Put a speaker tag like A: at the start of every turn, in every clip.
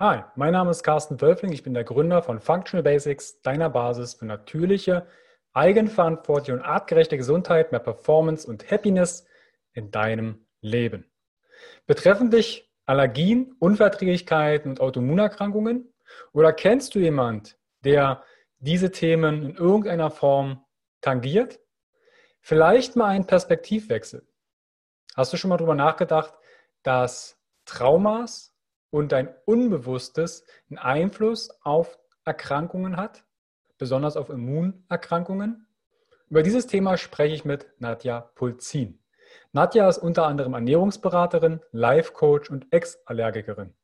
A: Hi, mein Name ist Carsten Wölfling. Ich bin der Gründer von Functional Basics, deiner Basis für natürliche, eigenverantwortliche und artgerechte Gesundheit, mehr Performance und Happiness in deinem Leben. Betreffen dich Allergien, Unverträglichkeiten und Autoimmunerkrankungen? Oder kennst du jemand, der diese Themen in irgendeiner Form tangiert? Vielleicht mal einen Perspektivwechsel. Hast du schon mal darüber nachgedacht, dass Traumas und dein Unbewusstes einen Einfluss auf Erkrankungen hat, besonders auf Immunerkrankungen? Über dieses Thema spreche ich mit Nadja Pulzin. Nadja ist unter anderem Ernährungsberaterin, Life-Coach und Ex-Allergikerin.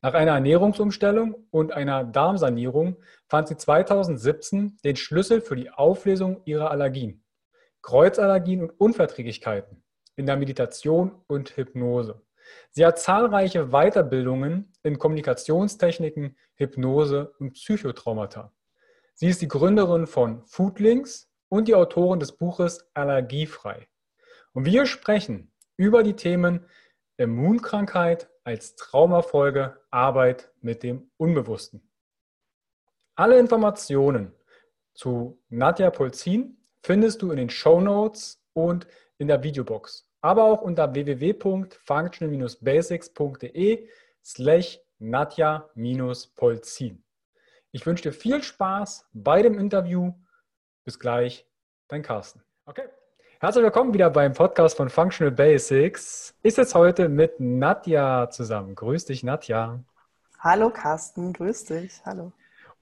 A: Nach einer Ernährungsumstellung und einer Darmsanierung fand sie 2017 den Schlüssel für die Auflösung ihrer Allergien, Kreuzallergien und Unverträglichkeiten in der Meditation und Hypnose. Sie hat zahlreiche Weiterbildungen in Kommunikationstechniken, Hypnose und Psychotraumata. Sie ist die Gründerin von Foodlinks und die Autorin des Buches Allergiefrei. Und wir sprechen über die Themen Immunkrankheit als Traumafolge, Arbeit mit dem Unbewussten. Alle Informationen zu Nadja Polzin findest du in den Show Notes und in der Videobox, aber auch unter www.functional-basics.de slash Nadja-Polzin. Ich wünsche dir viel Spaß bei dem Interview. Bis gleich, dein Carsten. Okay. Herzlich willkommen wieder beim Podcast von Functional Basics. Ich sitze heute mit Nadja zusammen. Grüß dich, Nadja.
B: Hallo, Carsten. Grüß dich. Hallo.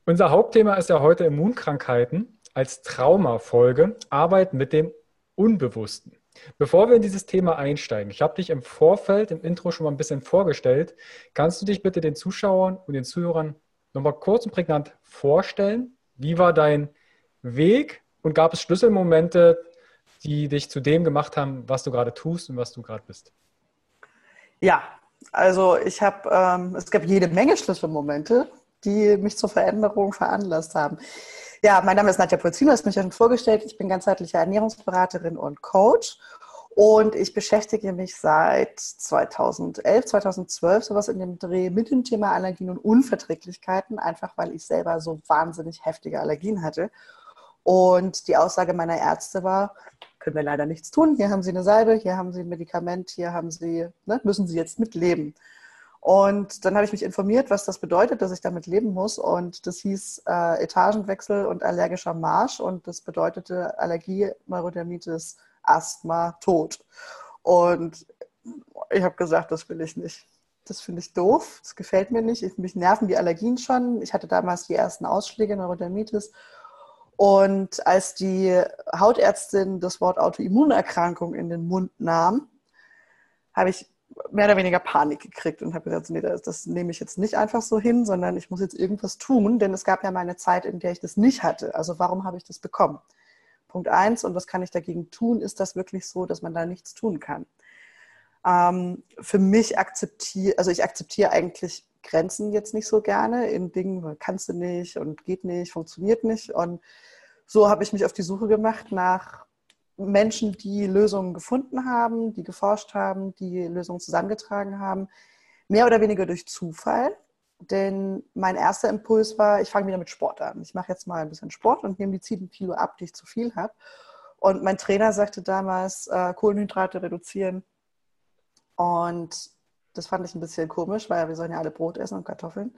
A: Unser Hauptthema ist ja heute Immunkrankheiten als Traumafolge, Arbeit mit dem Unbewussten. Bevor wir in dieses Thema einsteigen, ich habe dich im Vorfeld, im Intro schon mal ein bisschen vorgestellt. Kannst du dich bitte den Zuschauern und den Zuhörern nochmal kurz und prägnant vorstellen? Wie war dein Weg und gab es Schlüsselmomente, die dich zu dem gemacht haben, was du gerade tust und was du gerade bist?
B: Ja, also ich habe, ähm, es gab jede Menge Schlüsselmomente, die mich zur Veränderung veranlasst haben. Ja, mein Name ist Nadja Polzino, hast mich ja schon vorgestellt. Ich bin ganzheitliche Ernährungsberaterin und Coach. Und ich beschäftige mich seit 2011, 2012 sowas in dem Dreh mit dem Thema Allergien und Unverträglichkeiten, einfach weil ich selber so wahnsinnig heftige Allergien hatte. Und die Aussage meiner Ärzte war, können wir leider nichts tun. Hier haben Sie eine Salbe, hier haben Sie ein Medikament, hier haben Sie, ne, müssen Sie jetzt mitleben. Und dann habe ich mich informiert, was das bedeutet, dass ich damit leben muss. Und das hieß äh, Etagenwechsel und allergischer Marsch. Und das bedeutete Allergie, Neurodermitis, Asthma, Tod. Und ich habe gesagt, das will ich nicht. Das finde ich doof. Das gefällt mir nicht. Ich, mich nerven die Allergien schon. Ich hatte damals die ersten Ausschläge, Neurodermitis. Und als die Hautärztin das Wort Autoimmunerkrankung in den Mund nahm, habe ich mehr oder weniger Panik gekriegt und habe gesagt, nee, das, das, nehme ich jetzt nicht einfach so hin, sondern ich muss jetzt irgendwas tun, denn es gab ja mal eine Zeit, in der ich das nicht hatte. Also warum habe ich das bekommen? Punkt eins, und was kann ich dagegen tun, ist das wirklich so, dass man da nichts tun kann. Ähm, für mich akzeptiere, also ich akzeptiere eigentlich Grenzen jetzt nicht so gerne in Dingen, kannst du nicht und geht nicht, funktioniert nicht. Und so habe ich mich auf die Suche gemacht nach Menschen, die Lösungen gefunden haben, die geforscht haben, die Lösungen zusammengetragen haben, mehr oder weniger durch Zufall. Denn mein erster Impuls war, ich fange wieder mit Sport an. Ich mache jetzt mal ein bisschen Sport und nehme die 7 Kilo ab, die ich zu viel habe. Und mein Trainer sagte damals, äh, Kohlenhydrate reduzieren. Und das fand ich ein bisschen komisch, weil wir sollen ja alle Brot essen und Kartoffeln.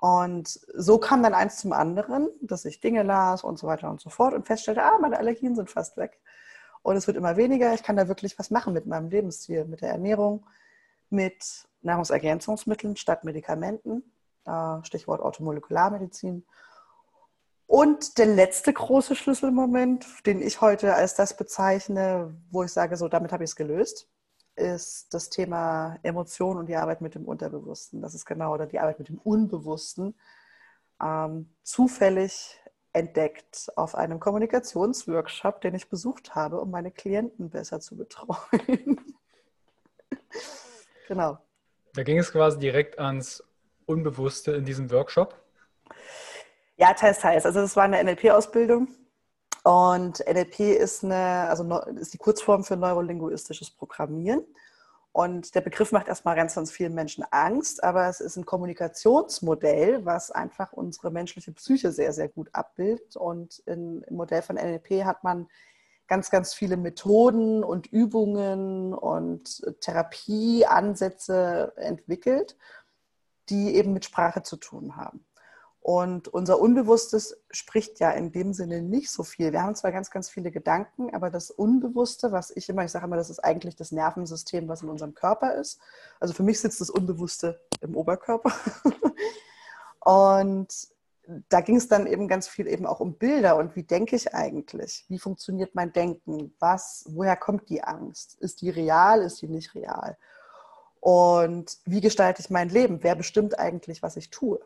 B: Und so kam dann eins zum anderen, dass ich Dinge las und so weiter und so fort und feststellte, ah, meine Allergien sind fast weg. Und es wird immer weniger. Ich kann da wirklich was machen mit meinem Lebensstil, mit der Ernährung, mit Nahrungsergänzungsmitteln statt Medikamenten. Stichwort Automolekularmedizin. Und der letzte große Schlüsselmoment, den ich heute als das bezeichne, wo ich sage, so damit habe ich es gelöst, ist das Thema Emotion und die Arbeit mit dem Unterbewussten. Das ist genau, oder die Arbeit mit dem Unbewussten. Ähm, zufällig entdeckt auf einem Kommunikationsworkshop, den ich besucht habe, um meine Klienten besser zu betreuen.
A: genau. Da ging es quasi direkt ans Unbewusste in diesem Workshop?
B: Ja, teils, teils. Also es war eine NLP-Ausbildung und NLP ist, eine, also ist die Kurzform für neurolinguistisches Programmieren. Und der Begriff macht erstmal ganz, ganz vielen Menschen Angst, aber es ist ein Kommunikationsmodell, was einfach unsere menschliche Psyche sehr, sehr gut abbildet. Und im Modell von NLP hat man ganz, ganz viele Methoden und Übungen und Therapieansätze entwickelt, die eben mit Sprache zu tun haben. Und unser Unbewusstes spricht ja in dem Sinne nicht so viel. Wir haben zwar ganz, ganz viele Gedanken, aber das Unbewusste, was ich immer, ich sage immer, das ist eigentlich das Nervensystem, was in unserem Körper ist. Also für mich sitzt das Unbewusste im Oberkörper. Und da ging es dann eben ganz viel eben auch um Bilder und wie denke ich eigentlich? Wie funktioniert mein Denken? Was, woher kommt die Angst? Ist die real? Ist die nicht real? Und wie gestalte ich mein Leben? Wer bestimmt eigentlich, was ich tue?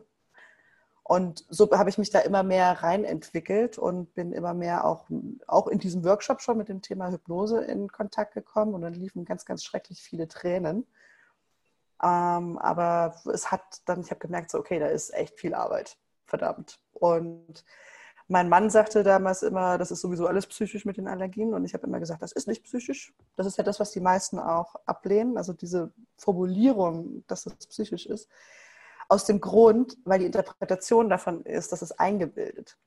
B: Und so habe ich mich da immer mehr reinentwickelt und bin immer mehr auch, auch in diesem Workshop schon mit dem Thema Hypnose in Kontakt gekommen. Und dann liefen ganz, ganz schrecklich viele Tränen. Ähm, aber es hat dann, ich habe gemerkt, so, okay, da ist echt viel Arbeit. Verdammt. Und mein Mann sagte damals immer, das ist sowieso alles psychisch mit den Allergien. Und ich habe immer gesagt, das ist nicht psychisch. Das ist ja das, was die meisten auch ablehnen. Also diese Formulierung, dass es psychisch ist. Aus dem Grund, weil die Interpretation davon ist, dass es eingebildet.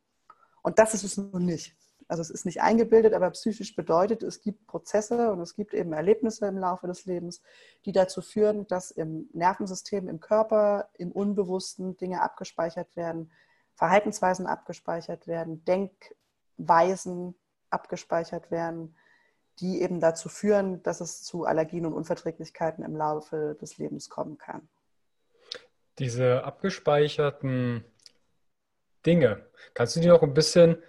B: Und das ist es nun nicht. Also es ist nicht eingebildet, aber psychisch bedeutet, es gibt Prozesse und es gibt eben Erlebnisse im Laufe des Lebens, die dazu führen, dass im Nervensystem, im Körper, im Unbewussten Dinge abgespeichert werden, Verhaltensweisen abgespeichert werden, Denkweisen abgespeichert werden, die eben dazu führen, dass es zu Allergien und Unverträglichkeiten im Laufe des Lebens kommen kann.
A: Diese abgespeicherten Dinge, kannst du die noch ein bisschen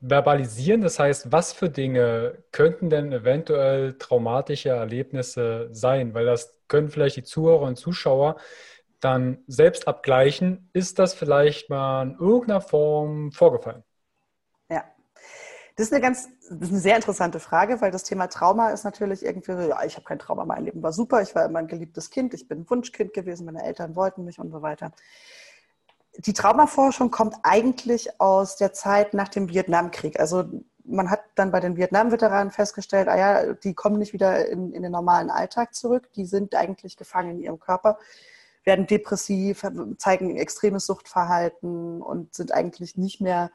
A: verbalisieren? Das heißt, was für Dinge könnten denn eventuell traumatische Erlebnisse sein? Weil das können vielleicht die Zuhörer und Zuschauer dann selbst abgleichen. Ist das vielleicht mal in irgendeiner Form vorgefallen?
B: Das ist eine ganz, das ist eine sehr interessante Frage, weil das Thema Trauma ist natürlich irgendwie so, ja, ich habe kein Trauma, mein Leben war super, ich war immer ein geliebtes Kind, ich bin ein Wunschkind gewesen, meine Eltern wollten mich und so weiter die Traumaforschung kommt eigentlich aus der Zeit nach dem Vietnamkrieg. Also man hat dann bei den Vietnam-Veteranen festgestellt, ah ja, die kommen nicht wieder in, in, den normalen Alltag zurück, die sind eigentlich gefangen in ihrem Körper, werden depressiv, zeigen extremes Suchtverhalten und sind eigentlich nicht mehr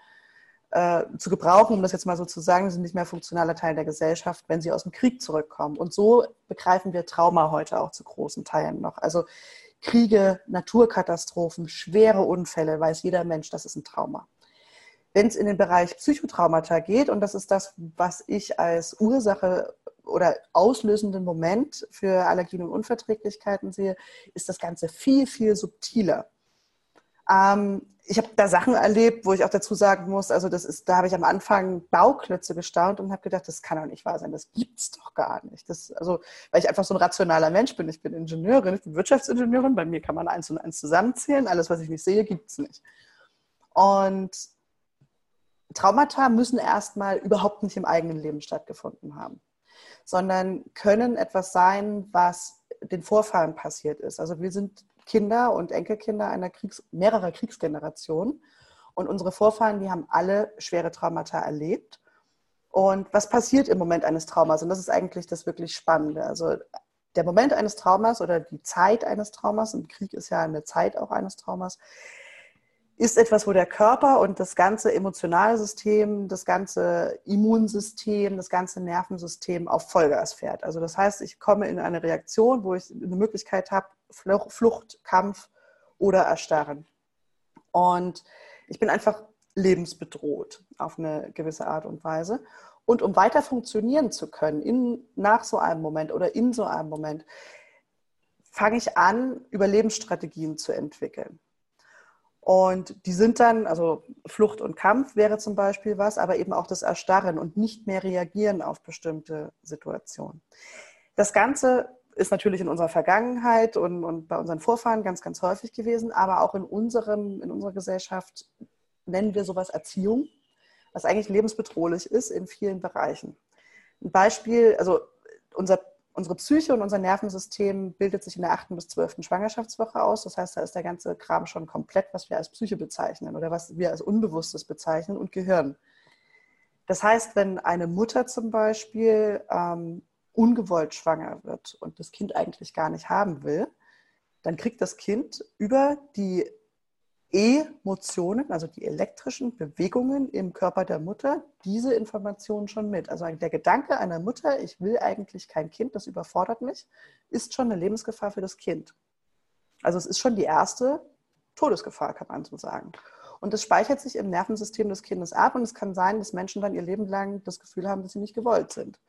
B: äh, zu gebrauchen, um das jetzt mal so zu sagen, sind nicht mehr funktionaler Teil der Gesellschaft, wenn sie aus dem Krieg zurückkommen. Und so begreifen wir Trauma heute auch zu großen Teilen noch. Also Kriege, Naturkatastrophen, schwere Unfälle, weiß jeder Mensch, das ist ein Trauma. Wenn es in den Bereich Psychotraumata geht, und das ist das, was ich als Ursache oder auslösenden Moment für Allergien und Unverträglichkeiten sehe, ist das Ganze viel, viel subtiler. Ähm, ich habe da Sachen erlebt, wo ich auch dazu sagen muss, also das ist, da habe ich am Anfang Bauklötze gestaunt und habe gedacht, das kann doch nicht wahr sein, das gibt's doch gar nicht. Das, also, weil ich einfach so ein rationaler Mensch bin. Ich bin Ingenieurin, ich bin Wirtschaftsingenieurin, bei mir kann man eins und eins zusammenzählen, alles, was ich nicht sehe, gibt's nicht. Und Traumata müssen erstmal überhaupt nicht im eigenen Leben stattgefunden haben, sondern können etwas sein, was den Vorfahren passiert ist. Also wir sind Kinder und Enkelkinder einer Kriegs-, mehrerer Kriegsgenerationen. Und unsere Vorfahren, die haben alle schwere Traumata erlebt. Und was passiert im Moment eines Traumas? Und das ist eigentlich das wirklich Spannende. Also der Moment eines Traumas oder die Zeit eines Traumas, und Krieg ist ja eine Zeit auch eines Traumas, ist etwas, wo der Körper und das ganze emotionale System, das ganze Immunsystem, das ganze Nervensystem auf Vollgas fährt. Also das heißt, ich komme in eine Reaktion, wo ich eine Möglichkeit habe, Flucht, Kampf oder Erstarren. Und ich bin einfach lebensbedroht auf eine gewisse Art und Weise. Und um weiter funktionieren zu können, in, nach so einem Moment oder in so einem Moment, fange ich an, Überlebensstrategien zu entwickeln. Und die sind dann, also Flucht und Kampf wäre zum Beispiel was, aber eben auch das Erstarren und nicht mehr reagieren auf bestimmte Situationen. Das Ganze ist natürlich in unserer Vergangenheit und, und bei unseren Vorfahren ganz, ganz häufig gewesen, aber auch in, unserem, in unserer Gesellschaft nennen wir sowas Erziehung, was eigentlich lebensbedrohlich ist in vielen Bereichen. Ein Beispiel, also unser unsere Psyche und unser Nervensystem bildet sich in der achten bis zwölften Schwangerschaftswoche aus. Das heißt, da ist der ganze Kram schon komplett, was wir als Psyche bezeichnen oder was wir als Unbewusstes bezeichnen und Gehirn. Das heißt, wenn eine Mutter zum Beispiel ähm, ungewollt schwanger wird und das Kind eigentlich gar nicht haben will, dann kriegt das Kind über die Emotionen, also die elektrischen Bewegungen im Körper der Mutter, diese Informationen schon mit. Also der Gedanke einer Mutter, ich will eigentlich kein Kind, das überfordert mich, ist schon eine Lebensgefahr für das Kind. Also es ist schon die erste Todesgefahr, kann man so sagen. Und das speichert sich im Nervensystem des Kindes ab und es kann sein, dass Menschen dann ihr Leben lang das Gefühl haben, dass sie nicht gewollt sind.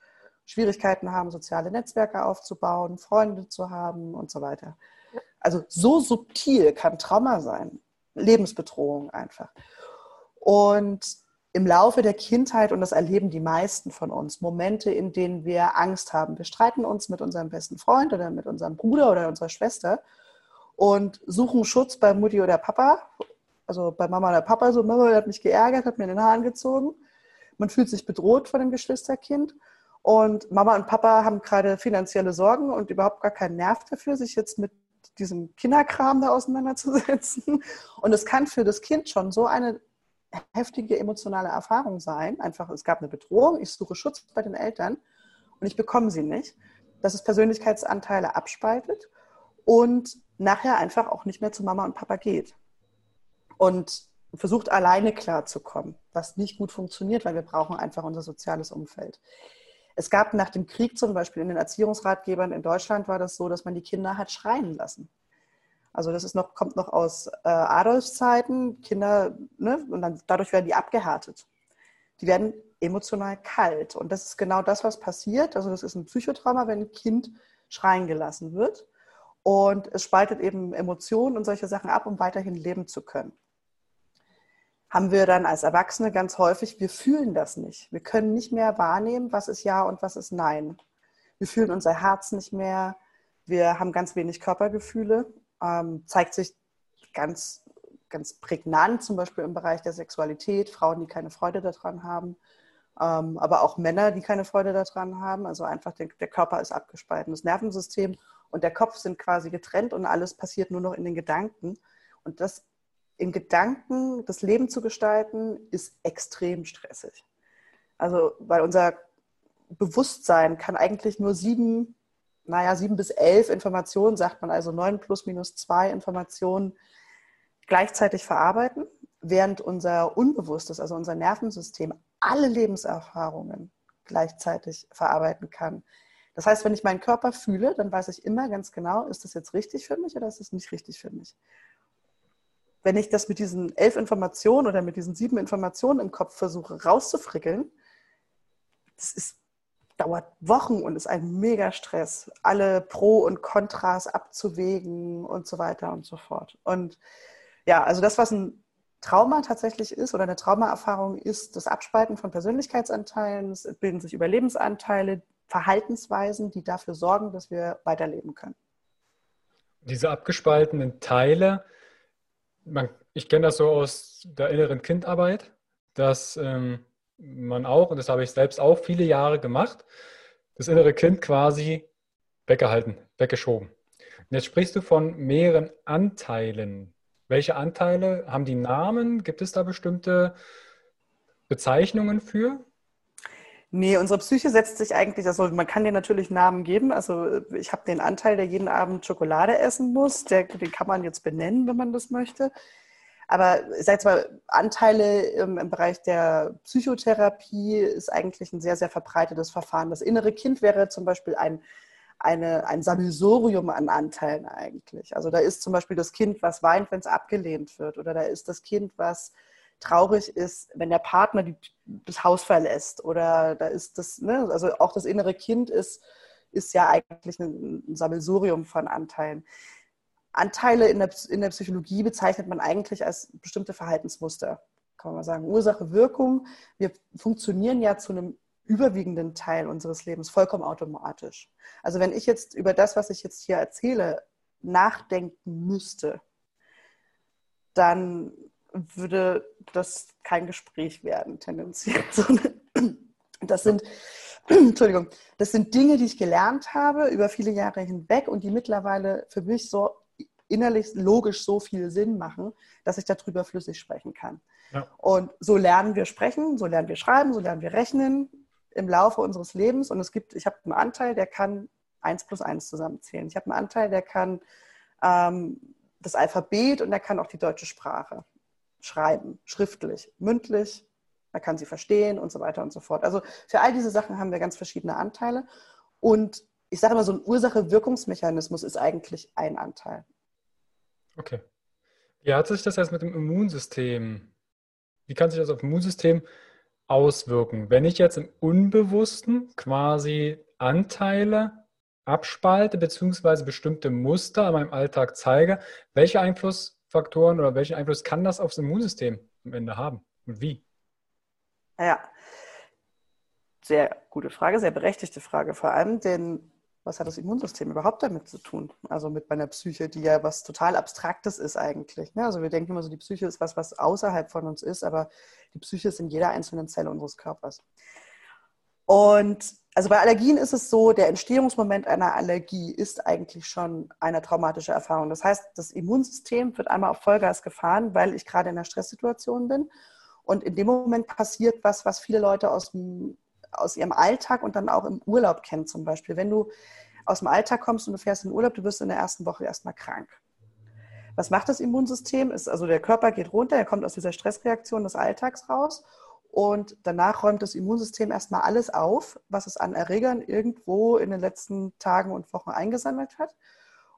B: Schwierigkeiten haben, soziale Netzwerke aufzubauen, Freunde zu haben und so weiter. Also so subtil kann Trauma sein. Lebensbedrohung einfach. Und im Laufe der Kindheit, und das erleben die meisten von uns, Momente, in denen wir Angst haben. Wir streiten uns mit unserem besten Freund oder mit unserem Bruder oder unserer Schwester und suchen Schutz bei Mutti oder Papa. Also bei Mama oder Papa, so Mama hat mich geärgert, hat mir in den Haaren gezogen. Man fühlt sich bedroht von dem Geschwisterkind. Und Mama und Papa haben gerade finanzielle Sorgen und überhaupt gar keinen Nerv dafür, sich jetzt mit diesem Kinderkram da auseinanderzusetzen. Und es kann für das Kind schon so eine heftige emotionale Erfahrung sein. Einfach, es gab eine Bedrohung, ich suche Schutz bei den Eltern und ich bekomme sie nicht. Dass es Persönlichkeitsanteile abspaltet und nachher einfach auch nicht mehr zu Mama und Papa geht. Und versucht alleine klarzukommen, was nicht gut funktioniert, weil wir brauchen einfach unser soziales Umfeld. Es gab nach dem Krieg zum Beispiel in den Erziehungsratgebern in Deutschland war das so, dass man die Kinder hat schreien lassen. Also das ist noch, kommt noch aus äh, Adolfs Zeiten, Kinder, ne, und dann, dadurch werden die abgehärtet. Die werden emotional kalt. Und das ist genau das, was passiert. Also das ist ein Psychotrauma, wenn ein Kind schreien gelassen wird. Und es spaltet eben Emotionen und solche Sachen ab, um weiterhin leben zu können haben wir dann als Erwachsene ganz häufig, wir fühlen das nicht. Wir können nicht mehr wahrnehmen, was ist Ja und was ist Nein. Wir fühlen unser Herz nicht mehr. Wir haben ganz wenig Körpergefühle. Ähm, zeigt sich ganz, ganz prägnant, zum Beispiel im Bereich der Sexualität. Frauen, die keine Freude daran haben. Ähm, aber auch Männer, die keine Freude daran haben. Also einfach der, der Körper ist abgespalten. Das Nervensystem und der Kopf sind quasi getrennt und alles passiert nur noch in den Gedanken. Und das in Gedanken das Leben zu gestalten, ist extrem stressig. Also, weil unser Bewusstsein kann eigentlich nur sieben, naja, sieben bis elf Informationen, sagt man also neun plus minus zwei Informationen gleichzeitig verarbeiten, während unser Unbewusstes, also unser Nervensystem, alle Lebenserfahrungen gleichzeitig verarbeiten kann. Das heißt, wenn ich meinen Körper fühle, dann weiß ich immer ganz genau, ist das jetzt richtig für mich oder ist das nicht richtig für mich wenn ich das mit diesen elf Informationen oder mit diesen sieben Informationen im Kopf versuche rauszufrickeln, das ist, dauert Wochen und ist ein mega Stress, alle Pro und Kontras abzuwägen und so weiter und so fort. Und ja, also das, was ein Trauma tatsächlich ist oder eine Traumaerfahrung ist, das Abspalten von Persönlichkeitsanteilen, es bilden sich Überlebensanteile, Verhaltensweisen, die dafür sorgen, dass wir weiterleben können.
A: Diese abgespaltenen Teile, man, ich kenne das so aus der inneren Kindarbeit, dass ähm, man auch, und das habe ich selbst auch viele Jahre gemacht, das innere Kind quasi weggehalten, weggeschoben. Und jetzt sprichst du von mehreren Anteilen. Welche Anteile haben die Namen? Gibt es da bestimmte Bezeichnungen für?
B: Nee, unsere Psyche setzt sich eigentlich, also man kann dir natürlich Namen geben. Also ich habe den Anteil, der jeden Abend Schokolade essen muss, der, den kann man jetzt benennen, wenn man das möchte. Aber ich sage jetzt mal, Anteile im, im, Bereich der Psychotherapie ist eigentlich ein sehr, sehr verbreitetes Verfahren. Das innere Kind wäre zum Beispiel ein, eine, ein Sammelsurium an Anteilen eigentlich. Also da ist zum Beispiel das Kind, was weint, wenn es abgelehnt wird. Oder da ist das Kind, was traurig ist, wenn der Partner die, das Haus verlässt oder da ist das, ne, also auch das innere Kind ist, ist ja eigentlich ein, Sammelsurium von Anteilen. Anteile in der, in der Psychologie bezeichnet man eigentlich als bestimmte Verhaltensmuster, kann man mal sagen. Ursache, Wirkung. Wir funktionieren ja zu einem überwiegenden Teil unseres Lebens vollkommen automatisch. Also wenn ich jetzt über das, was ich jetzt hier erzähle, nachdenken müsste, dann würde das kein Gespräch werden, tendenziell. Das sind, Entschuldigung, das sind Dinge, die ich gelernt habe über viele Jahre hinweg und die mittlerweile für mich so innerlich logisch so viel Sinn machen, dass ich darüber flüssig sprechen kann. Ja. Und so lernen wir sprechen, so lernen wir schreiben, so lernen wir rechnen, im Laufe unseres Lebens und es gibt, ich habe einen Anteil, der kann 1 plus 1 zusammenzählen. Ich habe einen Anteil, der kann ähm, das Alphabet und der kann auch die deutsche Sprache schreiben, schriftlich, mündlich, er kann sie verstehen und so weiter und so fort. Also für all diese Sachen haben wir ganz verschiedene Anteile und ich sage immer, so ein Ursache-Wirkungsmechanismus ist eigentlich ein Anteil.
A: Okay. Wie hat sich das jetzt mit dem Immunsystem, wie kann sich das auf das Immunsystem auswirken? Wenn ich jetzt im Unbewussten quasi Anteile abspalte, beziehungsweise bestimmte Muster in meinem Alltag zeige, welche Einflussfaktoren oder welchen Einfluss kann das aufs Immunsystem am Ende haben und wie?
B: Ja, sehr gute Frage, sehr berechtigte Frage vor allem, denn was hat das Immunsystem überhaupt damit zu tun? Also mit meiner Psyche, die ja was total Abstraktes ist eigentlich. Ne? Also wir denken immer so, die Psyche ist was, was außerhalb von uns ist, aber die Psyche ist in jeder einzelnen Zelle unseres Körpers. Und also bei Allergien ist es so, der Entstehungsmoment einer Allergie ist eigentlich schon eine traumatische Erfahrung. Das heißt, das Immunsystem wird einmal auf Vollgas gefahren, weil ich gerade in einer Stresssituation bin. Und in dem Moment passiert was, was viele Leute aus dem aus ihrem Alltag und dann auch im Urlaub kennen zum Beispiel. Wenn du aus dem Alltag kommst und du fährst in den Urlaub, du wirst in der ersten Woche erstmal krank. Was macht das Immunsystem? Ist also der Körper geht runter, er kommt aus dieser Stressreaktion des Alltags raus und danach räumt das Immunsystem erstmal alles auf, was es an Erregern irgendwo in den letzten Tagen und Wochen eingesammelt hat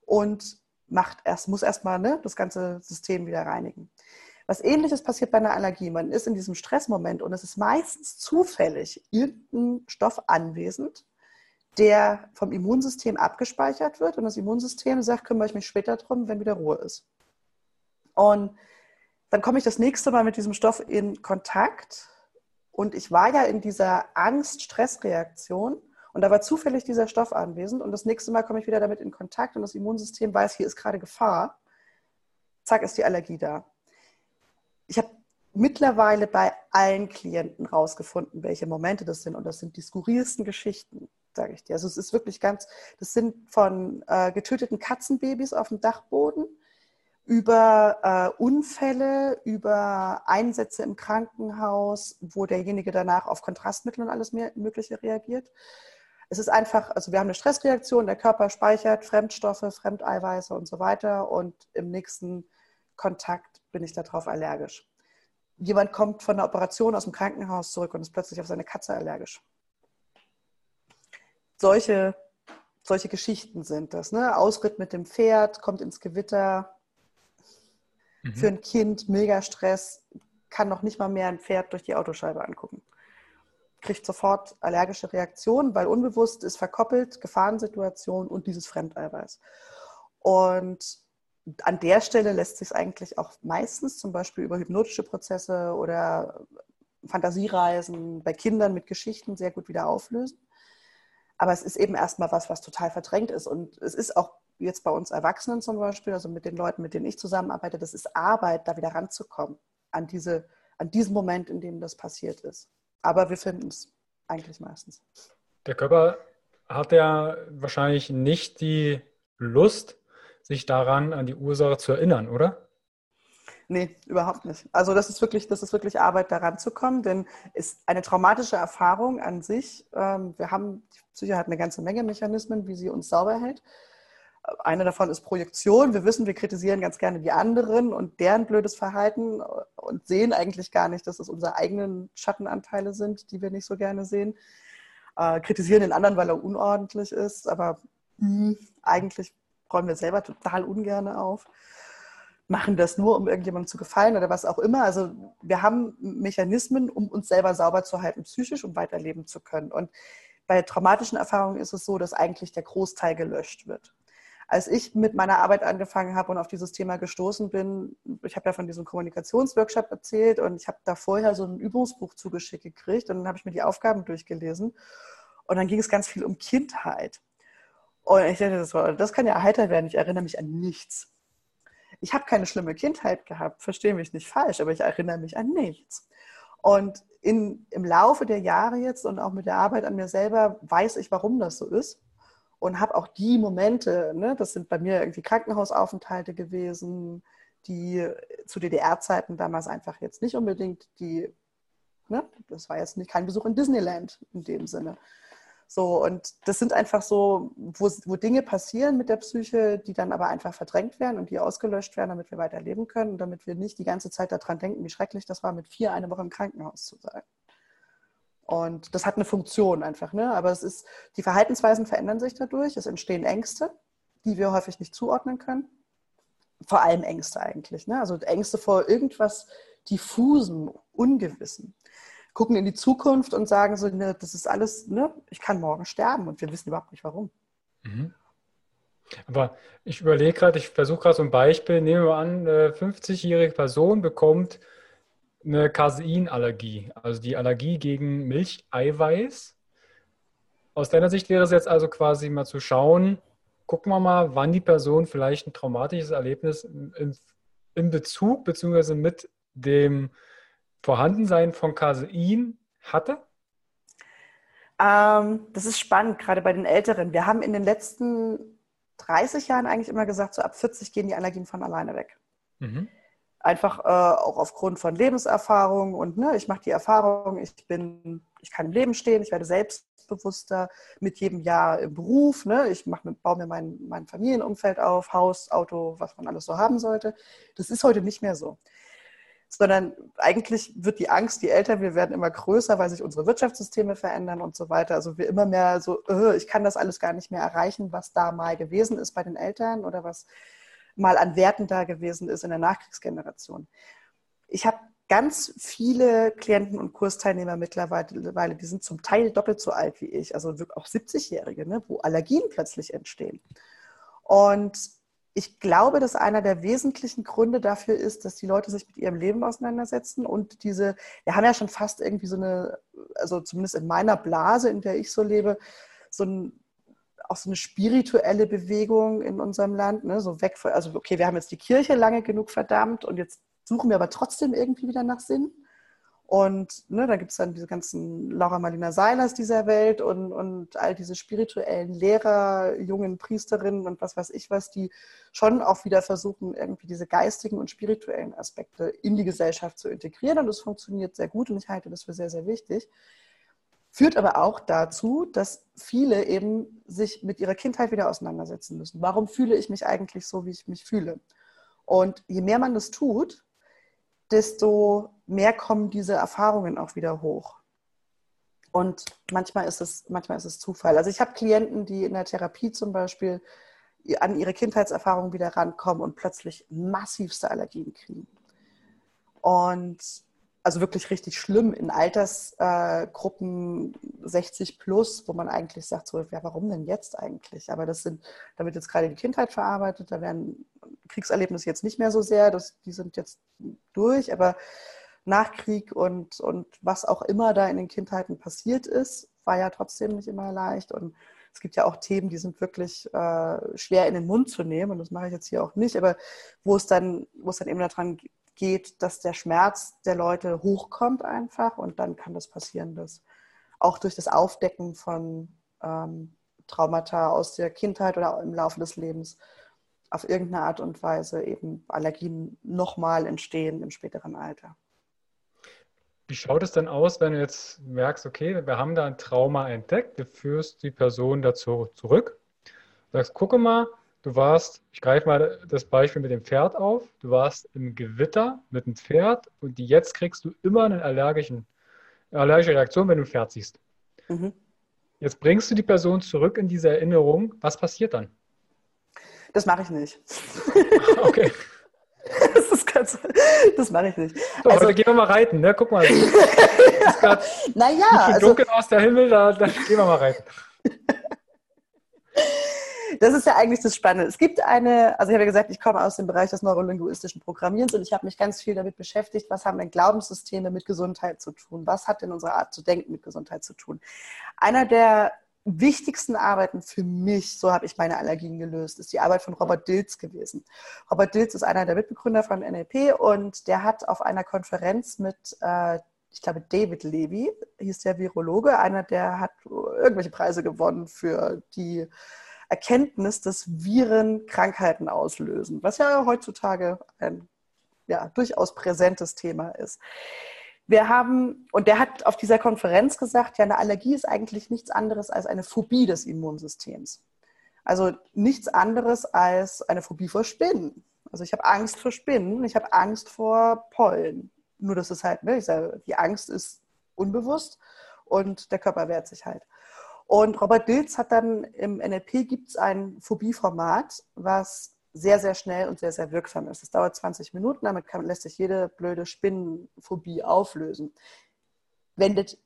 B: und macht erst, muss erstmal ne, das ganze System wieder reinigen. Was ähnliches passiert bei einer Allergie. Man ist in diesem Stressmoment und es ist meistens zufällig irgendein Stoff anwesend, der vom Immunsystem abgespeichert wird und das Immunsystem sagt, kümmere ich mich später drum, wenn wieder Ruhe ist. Und dann komme ich das nächste Mal mit diesem Stoff in Kontakt und ich war ja in dieser Angst-Stress-Reaktion und da war zufällig dieser Stoff anwesend und das nächste Mal komme ich wieder damit in Kontakt und das Immunsystem weiß, hier ist gerade Gefahr. Zack, ist die Allergie da ich habe mittlerweile bei allen Klienten rausgefunden, welche Momente das sind. Und das sind die skurrilsten Geschichten, sage ich dir. Also es ist wirklich ganz, das sind von äh, getöteten Katzenbabys auf dem Dachboden über äh, Unfälle, über Einsätze im Krankenhaus, wo derjenige danach auf Kontrastmittel und alles Mögliche reagiert. Es ist einfach, also wir haben eine Stressreaktion, der Körper speichert Fremdstoffe, Fremdeiweiße und so weiter und im nächsten Kontakt bin ich darauf allergisch. Jemand kommt von der Operation aus dem Krankenhaus zurück und ist plötzlich auf seine Katze allergisch. Solche, solche Geschichten sind das. Ne? Ausritt mit dem Pferd, kommt ins Gewitter. Mhm. Für ein Kind mega Stress, kann noch nicht mal mehr ein Pferd durch die Autoscheibe angucken. Kriegt sofort allergische Reaktionen, weil unbewusst ist verkoppelt Gefahrensituation und dieses Fremdeiweiß. Und an der Stelle lässt sich eigentlich auch meistens zum Beispiel über hypnotische Prozesse oder Fantasiereisen bei Kindern mit Geschichten sehr gut wieder auflösen. Aber es ist eben erstmal was, was total verdrängt ist. Und es ist auch jetzt bei uns Erwachsenen zum Beispiel, also mit den Leuten, mit denen ich zusammenarbeite, das ist Arbeit, da wieder ranzukommen an, diese, an diesen Moment, in dem das passiert ist. Aber wir finden es eigentlich meistens.
A: Der Körper hat ja wahrscheinlich nicht die Lust, sich daran, an die Ursache zu erinnern, oder?
B: Nee, überhaupt nicht. Also das ist wirklich, das ist wirklich Arbeit, daran zu kommen, denn es ist eine traumatische Erfahrung an sich. Ähm, wir haben, die Psyche hat eine ganze Menge Mechanismen, wie sie uns sauber hält. Eine davon ist Projektion. Wir wissen, wir kritisieren ganz gerne die anderen und deren blödes Verhalten und sehen eigentlich gar nicht, dass es unsere eigenen Schattenanteile sind, die wir nicht so gerne sehen. Äh, kritisieren den anderen, weil er unordentlich ist, aber mh, eigentlich räumen wir selber total ungern auf, machen das nur, um irgendjemandem zu gefallen oder was auch immer. Also wir haben Mechanismen, um uns selber sauber zu halten, psychisch, um weiterleben zu können. Und bei traumatischen Erfahrungen ist es so, dass eigentlich der Großteil gelöscht wird. Als ich mit meiner Arbeit angefangen habe und auf dieses Thema gestoßen bin, ich habe ja von diesem Kommunikationsworkshop erzählt und ich habe da vorher so ein Übungsbuch zugeschickt gekriegt und dann habe ich mir die Aufgaben durchgelesen. Und dann ging es ganz viel um Kindheit. Und ich dachte, das, war, das kann ja heiter werden. Ich erinnere mich an nichts. Ich habe keine schlimme Kindheit gehabt, verstehe mich nicht falsch, aber ich erinnere mich an nichts. Und in, im Laufe der Jahre jetzt und auch mit der Arbeit an mir selber weiß ich, warum das so ist. Und habe auch die Momente, ne, das sind bei mir irgendwie Krankenhausaufenthalte gewesen, die zu DDR-Zeiten damals einfach jetzt nicht unbedingt die Ne? Das war jetzt nicht kein Besuch in Disneyland in dem Sinne. So, und das sind einfach so, wo, wo Dinge passieren mit der Psyche, die dann aber einfach verdrängt werden und die ausgelöscht werden, damit wir weiterleben können und damit wir nicht die ganze Zeit daran denken, wie schrecklich das war, mit vier eine Woche im Krankenhaus zu sein. Und das hat eine Funktion einfach, ne? Aber es ist, die Verhaltensweisen verändern sich dadurch, es entstehen Ängste, die wir häufig nicht zuordnen können. Vor allem Ängste eigentlich, ne? Also Ängste vor irgendwas diffusen, ungewissen gucken in die Zukunft und sagen so, ne, das ist alles, ne, ich kann morgen sterben und wir wissen überhaupt nicht warum. Mhm.
A: Aber ich überlege gerade, ich versuche gerade so ein Beispiel, nehmen wir an, eine 50-jährige Person bekommt eine Caseinallergie, also die Allergie gegen Milcheiweiß. Aus deiner Sicht wäre es jetzt also quasi mal zu schauen, gucken wir mal, wann die Person vielleicht ein traumatisches Erlebnis in, in Bezug bzw. mit dem Vorhandensein von Casein hatte?
B: Ähm, das ist spannend, gerade bei den Älteren. Wir haben in den letzten 30 Jahren eigentlich immer gesagt, so ab 40 gehen die Allergien von alleine weg. Mhm. Einfach äh, auch aufgrund von Lebenserfahrung und ne, ich mache die Erfahrung, ich bin, ich kann im Leben stehen, ich werde selbstbewusster mit jedem Jahr im Beruf, ne, ich mach, baue mir mein, mein Familienumfeld auf, Haus, Auto, was man alles so haben sollte. Das ist heute nicht mehr so sondern eigentlich wird die Angst, je älter wir werden, immer größer, weil sich unsere Wirtschaftssysteme verändern und so weiter. Also wir immer mehr so, äh, ich kann das alles gar nicht mehr erreichen, was da mal gewesen ist bei den Eltern oder was mal an Werten da gewesen ist in der Nachkriegsgeneration. Ich habe ganz viele Klienten und Kursteilnehmer mittlerweile, die sind zum Teil doppelt so alt wie ich, also auch 70-Jährige, ne, wo Allergien plötzlich entstehen. Und ich glaube, dass einer der wesentlichen Gründe dafür ist, dass die Leute sich mit ihrem Leben auseinandersetzen und diese, wir haben ja schon fast irgendwie so eine, also zumindest in meiner Blase, in der ich so lebe, so ein, auch so eine spirituelle Bewegung in unserem Land, ne? so weg von, also okay, wir haben jetzt die Kirche lange genug verdammt und jetzt suchen wir aber trotzdem irgendwie wieder nach Sinn. Und ne, da gibt es dann diese ganzen Laura Marlina Seilers dieser Welt und, und all diese spirituellen Lehrer, jungen Priesterinnen und was weiß ich was, die schon auch wieder versuchen, irgendwie diese geistigen und spirituellen Aspekte in die Gesellschaft zu integrieren. Und das funktioniert sehr gut und ich halte das für sehr, sehr wichtig. Führt aber auch dazu, dass viele eben sich mit ihrer Kindheit wieder auseinandersetzen müssen. Warum fühle ich mich eigentlich so, wie ich mich fühle? Und je mehr man das tut, desto mehr kommen diese Erfahrungen auch wieder hoch. Und manchmal ist es, manchmal ist es Zufall. Also ich habe Klienten, die in der Therapie zum Beispiel an ihre Kindheitserfahrungen wieder rankommen und plötzlich massivste Allergien kriegen. Und also wirklich richtig schlimm in Altersgruppen äh, 60 plus, wo man eigentlich sagt, so, ja, warum denn jetzt eigentlich? Aber das sind, da wird jetzt gerade die Kindheit verarbeitet, da werden Kriegserlebnisse jetzt nicht mehr so sehr, das, die sind jetzt durch, aber Nachkrieg und, und was auch immer da in den Kindheiten passiert ist, war ja trotzdem nicht immer leicht. Und es gibt ja auch Themen, die sind wirklich äh, schwer in den Mund zu nehmen, und das mache ich jetzt hier auch nicht, aber wo es dann, wo es dann eben daran geht, dass der Schmerz der Leute hochkommt einfach und dann kann das passieren, dass auch durch das Aufdecken von ähm, Traumata aus der Kindheit oder im Laufe des Lebens auf irgendeine Art und Weise eben Allergien nochmal entstehen im späteren Alter.
A: Wie schaut es denn aus, wenn du jetzt merkst, okay, wir haben da ein Trauma entdeckt, du führst die Person dazu zurück, sagst, gucke mal, Du warst, ich greife mal das Beispiel mit dem Pferd auf, du warst im Gewitter mit dem Pferd und jetzt kriegst du immer eine allergischen, allergische Reaktion, wenn du ein Pferd siehst. Mhm. Jetzt bringst du die Person zurück in diese Erinnerung. Was passiert dann?
B: Das mache ich nicht. Okay. Das, ist ganz, das mache ich nicht.
A: So, also, gehen wir mal reiten, ne? Guck mal. Es ist naja. Also, dunkel aus der Himmel, da, da gehen wir mal reiten.
B: Das ist ja eigentlich das Spannende. Es gibt eine, also ich habe ja gesagt, ich komme aus dem Bereich des neurolinguistischen Programmierens und ich habe mich ganz viel damit beschäftigt, was haben denn Glaubenssysteme mit Gesundheit zu tun? Was hat denn unsere Art zu denken mit Gesundheit zu tun? Einer der wichtigsten Arbeiten für mich, so habe ich meine Allergien gelöst, ist die Arbeit von Robert Dilz gewesen. Robert Dilz ist einer der Mitbegründer von NLP und der hat auf einer Konferenz mit äh, ich glaube, David Levy hieß der Virologe, einer, der hat irgendwelche Preise gewonnen für die Erkenntnis, dass Viren Krankheiten auslösen, was ja heutzutage ein ja, durchaus präsentes Thema ist. wir haben, und der hat auf dieser Konferenz gesagt, ja, eine Allergie ist eigentlich nichts anderes als eine Phobie des Immunsystems. Also nichts anderes als eine Phobie vor Spinnen. Also ich habe Angst vor Spinnen, ich habe Angst vor Pollen. Nur das ist halt, ne, sage, die Angst ist unbewusst und der Körper wehrt sich halt. Und Robert Dilz hat dann im NLP gibt es ein Phobieformat, was sehr, sehr schnell und sehr, sehr wirksam ist. Es dauert 20 Minuten, damit kann, lässt sich jede blöde Spinnenphobie auflösen. Wendet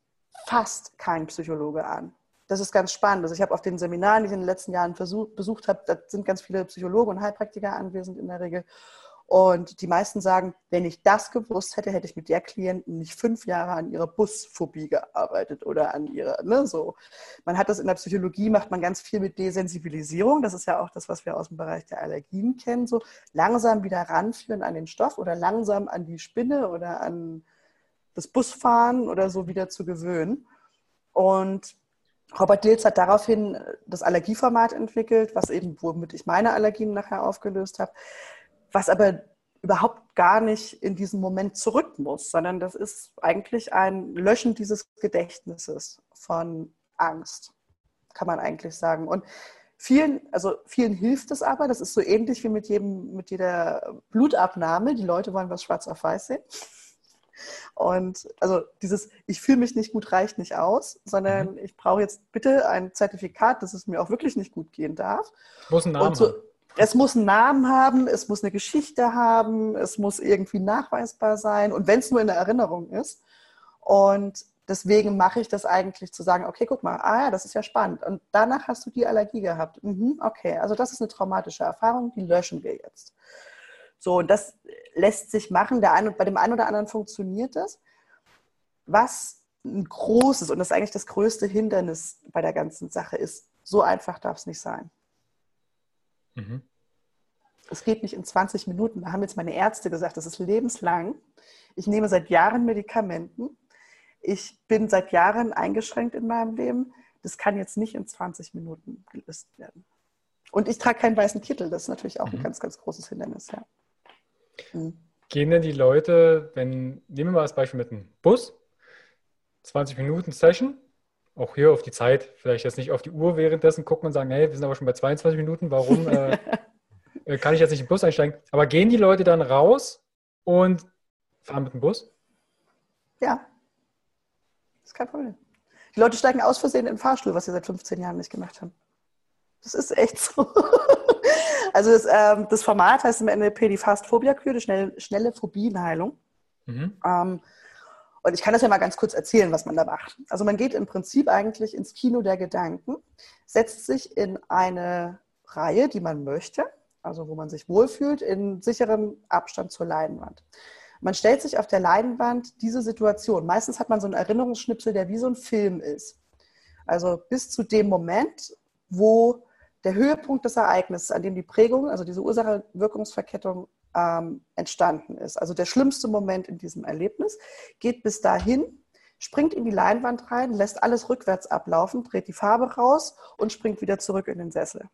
B: fast kein Psychologe an. Das ist ganz spannend. Also ich habe auf den Seminaren, die ich in den letzten Jahren versuch, besucht habe, da sind ganz viele Psychologen und Heilpraktiker anwesend in der Regel. Und die meisten sagen, wenn ich das gewusst hätte, hätte ich mit der Klienten nicht fünf Jahre an ihrer Busphobie gearbeitet oder an ihrer, ne, so. Man hat das in der Psychologie, macht man ganz viel mit Desensibilisierung. Das ist ja auch das, was wir aus dem Bereich der Allergien kennen, so langsam wieder ranführen an den Stoff oder langsam an die Spinne oder an das Busfahren oder so wieder zu gewöhnen. Und Robert Dilz hat daraufhin das Allergieformat entwickelt, was eben, womit ich meine Allergien nachher aufgelöst habe was aber überhaupt gar nicht in diesen Moment zurück muss, sondern das ist eigentlich ein Löschen dieses Gedächtnisses von Angst, kann man eigentlich sagen. Und vielen, also vielen hilft es aber, das ist so ähnlich wie mit jedem, mit jeder Blutabnahme. Die Leute wollen was schwarz auf weiß sehen. Und also dieses, ich fühle mich nicht gut, reicht nicht aus, sondern mhm. ich brauche jetzt bitte ein Zertifikat, dass es mir auch wirklich nicht gut gehen darf.
A: Einen Namen
B: und so, es muss einen Namen haben, es muss eine Geschichte haben, es muss irgendwie nachweisbar sein und wenn es nur in der Erinnerung ist. Und deswegen mache ich das eigentlich zu sagen, okay, guck mal, ah ja, das ist ja spannend. Und danach hast du die Allergie gehabt. Mhm, okay, also das ist eine traumatische Erfahrung, die löschen wir jetzt. So, und das lässt sich machen. Der ein, bei dem einen oder anderen funktioniert das. Was ein großes und das ist eigentlich das größte Hindernis bei der ganzen Sache ist, so einfach darf es nicht sein. Mhm. Es geht nicht in 20 Minuten. Da haben jetzt meine Ärzte gesagt, das ist lebenslang. Ich nehme seit Jahren Medikamenten. Ich bin seit Jahren eingeschränkt in meinem Leben. Das kann jetzt nicht in 20 Minuten gelöst werden. Und ich trage keinen weißen Kittel. Das ist natürlich auch mhm. ein ganz, ganz großes Hindernis. Ja.
A: Mhm. Gehen denn die Leute, wenn, nehmen wir mal das Beispiel mit einem Bus, 20 Minuten Session, auch hier auf die Zeit, vielleicht jetzt nicht auf die Uhr währenddessen gucken und sagen, hey, wir sind aber schon bei 22 Minuten, warum äh, äh, kann ich jetzt nicht im Bus einsteigen? Aber gehen die Leute dann raus und fahren mit dem Bus?
B: Ja, ist kein Problem. Die Leute steigen aus Versehen in den Fahrstuhl, was sie seit 15 Jahren nicht gemacht haben. Das ist echt so. also das, ähm, das, Format heißt im NLP die Fast-Phobia-Kür, die schnelle, schnelle Phobienheilung. Mhm. Ähm, und ich kann das ja mal ganz kurz erzählen, was man da macht. Also man geht im Prinzip eigentlich ins Kino der Gedanken, setzt sich in eine Reihe, die man möchte, also wo man sich wohlfühlt, in sicherem Abstand zur Leinwand. Man stellt sich auf der Leinwand diese Situation. Meistens hat man so einen Erinnerungsschnipsel, der wie so ein Film ist. Also bis zu dem Moment, wo der Höhepunkt des Ereignisses, an dem die Prägung, also diese Ursache-Wirkungsverkettung ähm, entstanden ist. Also der schlimmste Moment in diesem Erlebnis geht bis dahin, springt in die Leinwand rein, lässt alles rückwärts ablaufen, dreht die Farbe raus und springt wieder zurück in den Sessel.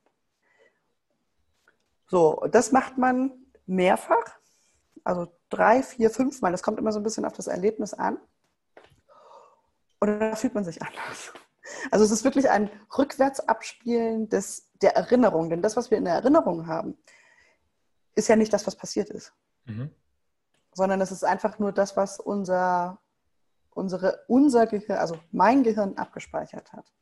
B: So, das macht man mehrfach, also drei, vier, fünf Mal. Das kommt immer so ein bisschen auf das Erlebnis an. Und dann fühlt man sich anders. Also es ist wirklich ein Rückwärtsabspielen des, der Erinnerung. Denn das, was wir in der Erinnerung haben, ist ja nicht das, was passiert ist. Mhm. Sondern es ist einfach nur das, was unser, unsere, unser Gehirn, also mein Gehirn abgespeichert hat.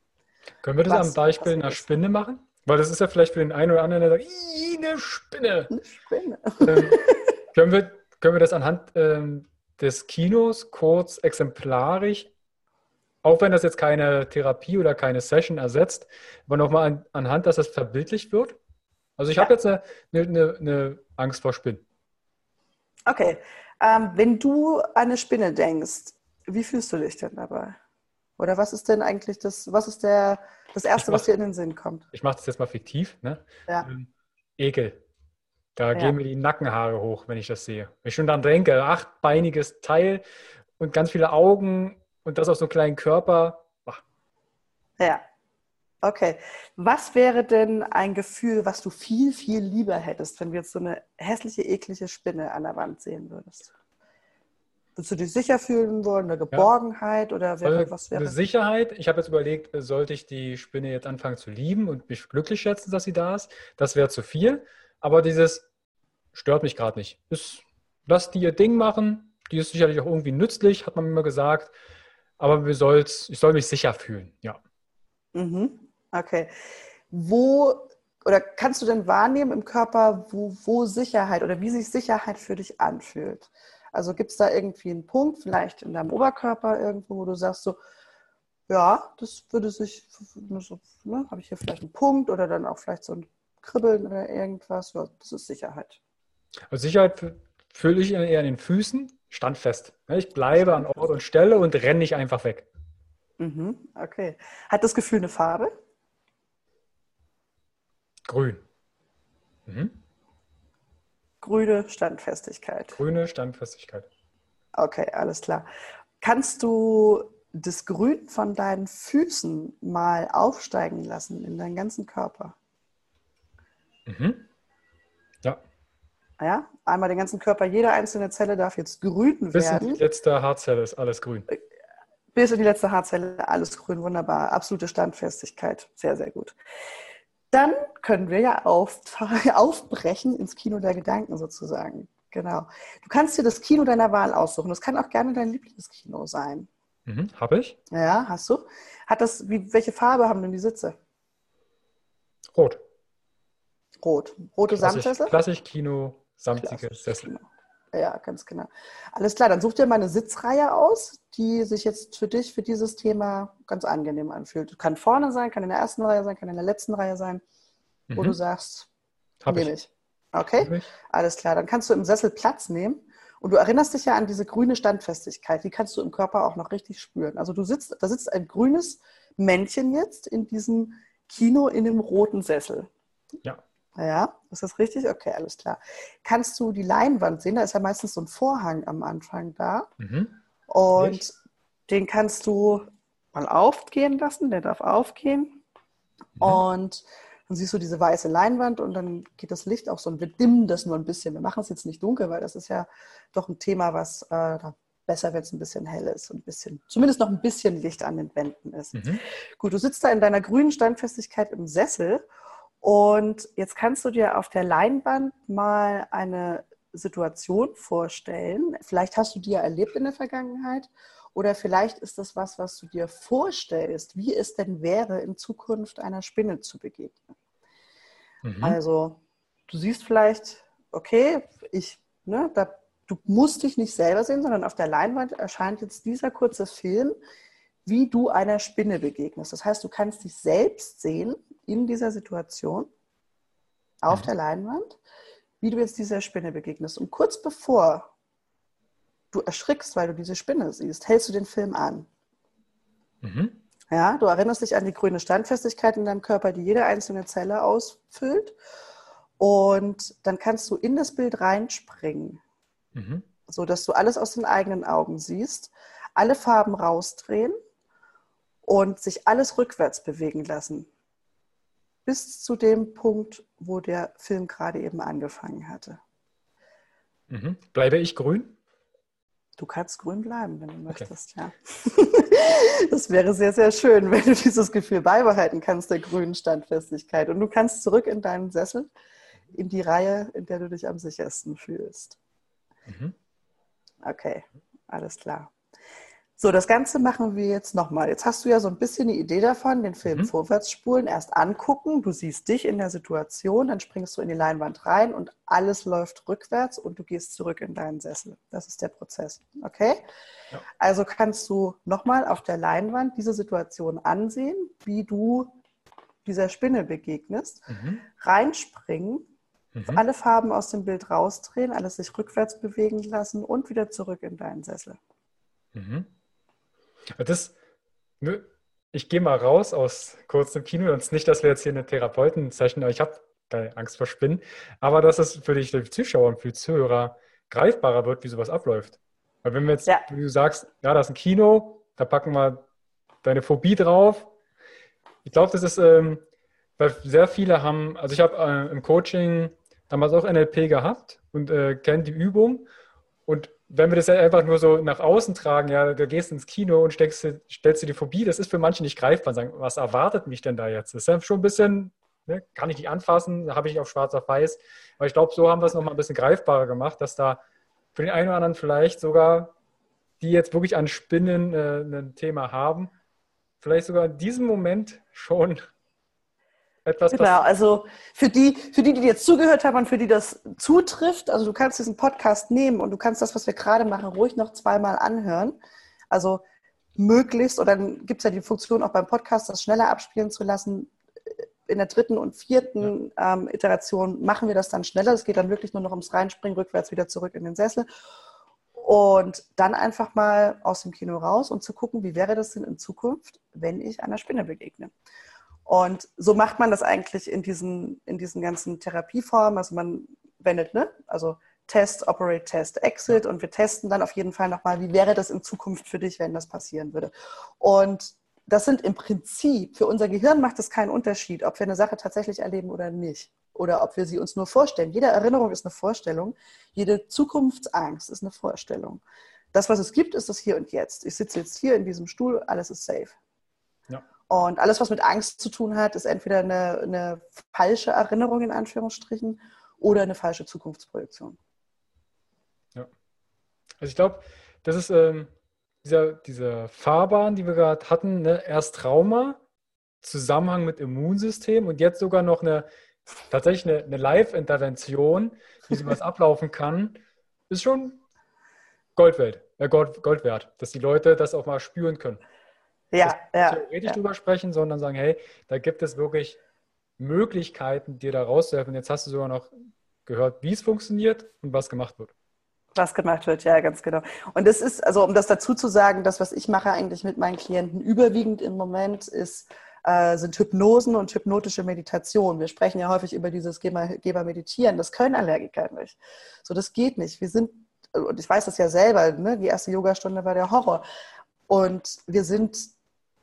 A: Können wir das was, am Beispiel einer Spinne machen? Weil das ist ja vielleicht für den einen oder anderen, der sagt, eine Spinne. Eine Spinne. Ähm, können, wir, können wir das anhand ähm, des Kinos kurz exemplarisch, auch wenn das jetzt keine Therapie oder keine Session ersetzt, aber nochmal an, anhand, dass das verbildlicht wird? Also ich ja. habe jetzt eine, eine, eine, Angst vor Spinnen.
B: Okay. Ähm, wenn du an eine Spinne denkst, wie fühlst du dich denn dabei? Oder was ist denn eigentlich das, was ist der, das Erste, mach, was dir in den Sinn kommt?
A: Ich mache das jetzt mal fiktiv. Ne? Ja. Ähm, Ekel. Da ja. gehen mir die Nackenhaare hoch, wenn ich das sehe. Wenn ich schon daran denke, achtbeiniges Teil und ganz viele Augen und das auf so einem kleinen Körper. Ach.
B: Ja. Okay. Was wäre denn ein Gefühl, was du viel, viel lieber hättest, wenn du jetzt so eine hässliche, eklige Spinne an der Wand sehen würdest? Würdest du dich sicher fühlen wollen, eine Geborgenheit ja. oder wäre,
A: was wäre? Eine Sicherheit. Ich habe jetzt überlegt, sollte ich die Spinne jetzt anfangen zu lieben und mich glücklich schätzen, dass sie da ist? Das wäre zu viel. Aber dieses stört mich gerade nicht. Ist, lass die ihr Ding machen. Die ist sicherlich auch irgendwie nützlich, hat man mir gesagt. Aber wir soll's, ich soll mich sicher fühlen, ja.
B: Mhm. Okay. Wo oder kannst du denn wahrnehmen im Körper, wo, wo Sicherheit oder wie sich Sicherheit für dich anfühlt? Also gibt es da irgendwie einen Punkt, vielleicht in deinem Oberkörper irgendwo, wo du sagst so, ja, das würde sich, so, ne, habe ich hier vielleicht einen Punkt oder dann auch vielleicht so ein Kribbeln oder irgendwas. Ja, das ist Sicherheit.
A: Also Sicherheit fühle ich eher in den Füßen, standfest. Ich bleibe an Ort und Stelle und renne nicht einfach weg.
B: Mhm, okay. Hat das Gefühl eine Farbe?
A: Grün. Mhm.
B: Grüne Standfestigkeit.
A: Grüne Standfestigkeit.
B: Okay, alles klar. Kannst du das Grün von deinen Füßen mal aufsteigen lassen in deinen ganzen Körper?
A: Mhm. Ja.
B: Ja, einmal den ganzen Körper, jede einzelne Zelle darf jetzt grün
A: Bis
B: werden.
A: Bis in die letzte Haarzelle ist alles grün.
B: Bis in die letzte Haarzelle alles grün, wunderbar. Absolute Standfestigkeit. Sehr, sehr gut. Dann können wir ja auf, aufbrechen ins Kino der Gedanken sozusagen. Genau. Du kannst dir das Kino deiner Wahl aussuchen. Das kann auch gerne dein Lieblingskino sein.
A: Mhm, Habe ich?
B: Ja, hast du. Hat das, wie, welche Farbe haben denn die Sitze?
A: Rot.
B: Rot. Rote
A: Klassisch,
B: Samtsessel?
A: Klassisch Kino, samtige Sessel.
B: Kino. Ja, ganz genau. Alles klar, dann such dir mal eine Sitzreihe aus, die sich jetzt für dich, für dieses Thema ganz angenehm anfühlt. Kann vorne sein, kann in der ersten Reihe sein, kann in der letzten Reihe sein, mhm. wo du sagst,
A: Hab nehme ich.
B: ich. Okay, ich. alles klar. Dann kannst du im Sessel Platz nehmen und du erinnerst dich ja an diese grüne Standfestigkeit. Die kannst du im Körper auch noch richtig spüren. Also du sitzt, da sitzt ein grünes Männchen jetzt in diesem Kino in dem roten Sessel.
A: Ja.
B: Ja, ist das richtig? Okay, alles klar. Kannst du die Leinwand sehen? Da ist ja meistens so ein Vorhang am Anfang da.
A: Mhm.
B: Und ich. den kannst du mal aufgehen lassen. Der darf aufgehen. Mhm. Und dann siehst du diese weiße Leinwand und dann geht das Licht auch so und wir dimmen das nur ein bisschen. Wir machen es jetzt nicht dunkel, weil das ist ja doch ein Thema, was äh, besser, wenn es ein bisschen hell ist und ein bisschen, zumindest noch ein bisschen Licht an den Wänden ist. Mhm. Gut, du sitzt da in deiner grünen Standfestigkeit im Sessel und jetzt kannst du dir auf der Leinwand mal eine Situation vorstellen. Vielleicht hast du die ja erlebt in der Vergangenheit oder vielleicht ist das was, was du dir vorstellst, wie es denn wäre, in Zukunft einer Spinne zu begegnen. Mhm. Also du siehst vielleicht, okay, ich, ne, da, du musst dich nicht selber sehen, sondern auf der Leinwand erscheint jetzt dieser kurze Film, wie du einer Spinne begegnest. Das heißt, du kannst dich selbst sehen in dieser Situation auf mhm. der Leinwand, wie du jetzt dieser Spinne begegnest. Und kurz bevor du erschrickst, weil du diese Spinne siehst, hältst du den Film an. Mhm. Ja, du erinnerst dich an die grüne Standfestigkeit in deinem Körper, die jede einzelne Zelle ausfüllt. Und dann kannst du in das Bild reinspringen, mhm. sodass du alles aus den eigenen Augen siehst, alle Farben rausdrehen und sich alles rückwärts bewegen lassen bis zu dem Punkt, wo der Film gerade eben angefangen hatte.
A: Mhm. Bleibe ich grün?
B: Du kannst grün bleiben, wenn du möchtest, okay. ja. das wäre sehr, sehr schön, wenn du dieses Gefühl beibehalten kannst, der grünen Standfestigkeit. Und du kannst zurück in deinen Sessel, in die Reihe, in der du dich am sichersten fühlst. Mhm. Okay, alles klar. So, das Ganze machen wir jetzt nochmal. Jetzt hast du ja so ein bisschen die Idee davon, den Film mhm. vorwärts spulen, erst angucken, du siehst dich in der Situation, dann springst du in die Leinwand rein und alles läuft rückwärts und du gehst zurück in deinen Sessel. Das ist der Prozess. Okay? Ja. Also kannst du nochmal auf der Leinwand diese Situation ansehen, wie du dieser Spinne begegnest, mhm. reinspringen, mhm. alle Farben aus dem Bild rausdrehen, alles sich rückwärts bewegen lassen und wieder zurück in deinen Sessel.
A: Mhm. Das, ne, ich gehe mal raus aus kurzem Kino. Und nicht, dass wir jetzt hier eine Therapeuten-Session, ich habe keine Angst vor Spinnen, aber dass es für dich, für die Zuschauer und für die Zuhörer greifbarer wird, wie sowas abläuft. Weil wenn wir jetzt, ja. du sagst, ja, das ist ein Kino, da packen wir deine Phobie drauf. Ich glaube, das ist, ähm, weil sehr viele haben, also ich habe äh, im Coaching damals auch NLP gehabt und äh, kenne die Übung und wenn wir das einfach nur so nach außen tragen, ja, du gehst ins Kino und steckst, stellst dir die Phobie, das ist für manche nicht greifbar. Sagen, was erwartet mich denn da jetzt? Das ist ja schon ein bisschen, ne, kann ich nicht anfassen, habe ich auf schwarz auf weiß. Aber ich glaube, so haben wir es nochmal ein bisschen greifbarer gemacht, dass da für den einen oder anderen vielleicht sogar, die jetzt wirklich an Spinnen äh, ein Thema haben, vielleicht sogar in diesem Moment schon
B: etwas Genau, also für die, für die, die jetzt zugehört haben und für die das zutrifft, also du kannst diesen Podcast nehmen und du kannst das, was wir gerade machen, ruhig noch zweimal anhören. Also möglichst, oder dann gibt es ja die Funktion auch beim Podcast, das schneller abspielen zu lassen. In der dritten und vierten ja. ähm, Iteration machen wir das dann schneller. Es geht dann wirklich nur noch ums Reinspringen, rückwärts wieder zurück in den Sessel. Und dann einfach mal aus dem Kino raus und zu gucken, wie wäre das denn in Zukunft, wenn ich einer Spinne begegne. Und so macht man das eigentlich in diesen, in diesen ganzen Therapieformen. Also man wendet, ne? Also Test, Operate, Test, Exit und wir testen dann auf jeden Fall nochmal, wie wäre das in Zukunft für dich, wenn das passieren würde. Und das sind im Prinzip, für unser Gehirn macht es keinen Unterschied, ob wir eine Sache tatsächlich erleben oder nicht. Oder ob wir sie uns nur vorstellen. Jede Erinnerung ist eine Vorstellung. Jede Zukunftsangst ist eine Vorstellung. Das, was es gibt, ist das Hier und Jetzt. Ich sitze jetzt hier in diesem Stuhl, alles ist safe. Und alles, was mit Angst zu tun hat, ist entweder eine, eine falsche Erinnerung in Anführungsstrichen oder eine falsche Zukunftsprojektion.
A: Ja. Also ich glaube, das ist ähm, dieser, diese Fahrbahn, die wir gerade hatten, ne? erst Trauma, Zusammenhang mit Immunsystem und jetzt sogar noch eine tatsächlich eine, eine Live-Intervention, wie sowas ablaufen kann, ist schon Gold wert, äh Gold, Gold wert, dass die Leute das auch mal spüren können
B: ja, ja,
A: theoretisch
B: ja.
A: drüber sprechen, sondern sagen, hey, da gibt es wirklich Möglichkeiten, dir da rauszuhelfen. Jetzt hast du sogar noch gehört, wie es funktioniert und was gemacht wird.
B: Was gemacht wird, ja, ganz genau. Und es ist, also um das dazu zu sagen, das, was ich mache eigentlich mit meinen Klienten überwiegend im Moment, ist, äh, sind Hypnosen und hypnotische Meditation. Wir sprechen ja häufig über dieses Geh mal, Geh mal meditieren. Das können Allergiker nicht. So, das geht nicht. Wir sind, und ich weiß das ja selber, ne, die erste Yogastunde war der Horror. Und wir sind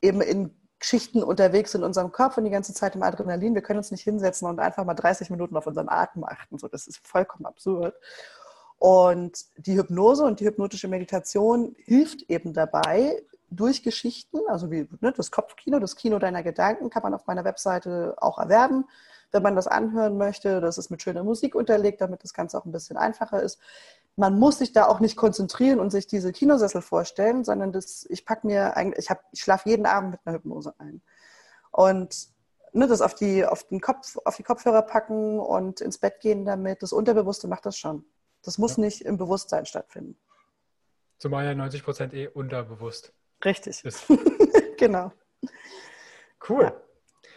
B: eben in Schichten unterwegs in unserem Kopf und die ganze Zeit im Adrenalin. Wir können uns nicht hinsetzen und einfach mal 30 Minuten auf unseren Atem achten. So, das ist vollkommen absurd. Und die Hypnose und die hypnotische Meditation hilft eben dabei, durch Geschichten, also wie ne, das Kopfkino, das Kino deiner Gedanken, kann man auf meiner Webseite auch erwerben, wenn man das anhören möchte. Das ist mit schöner Musik unterlegt, damit das Ganze auch ein bisschen einfacher ist man muss sich da auch nicht konzentrieren und sich diese Kinosessel vorstellen, sondern das, ich packe mir eigentlich, ich, ich schlafe jeden Abend mit einer Hypnose ein. Und ne, das auf die, auf den Kopf, auf die Kopfhörer packen und ins Bett gehen damit, das Unterbewusste macht das schon. Das muss ja. nicht im Bewusstsein stattfinden.
A: Zumal ja 90 Prozent eh unterbewusst.
B: Richtig. genau.
A: Cool. Ja.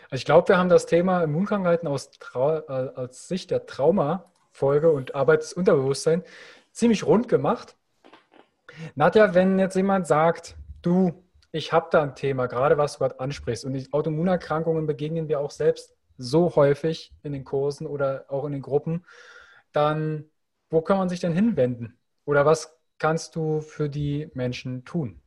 A: Also ich glaube, wir haben das Thema Immunkrankheiten aus, äh, aus Sicht der Trauma-Folge und Arbeit des Unterbewusstseins ziemlich rund gemacht. Nadja, wenn jetzt jemand sagt, du, ich habe da ein Thema, gerade was du gerade ansprichst, und die Autoimmunerkrankungen begegnen wir auch selbst so häufig in den Kursen oder auch in den Gruppen, dann wo kann man sich denn hinwenden? Oder was kannst du für die Menschen tun?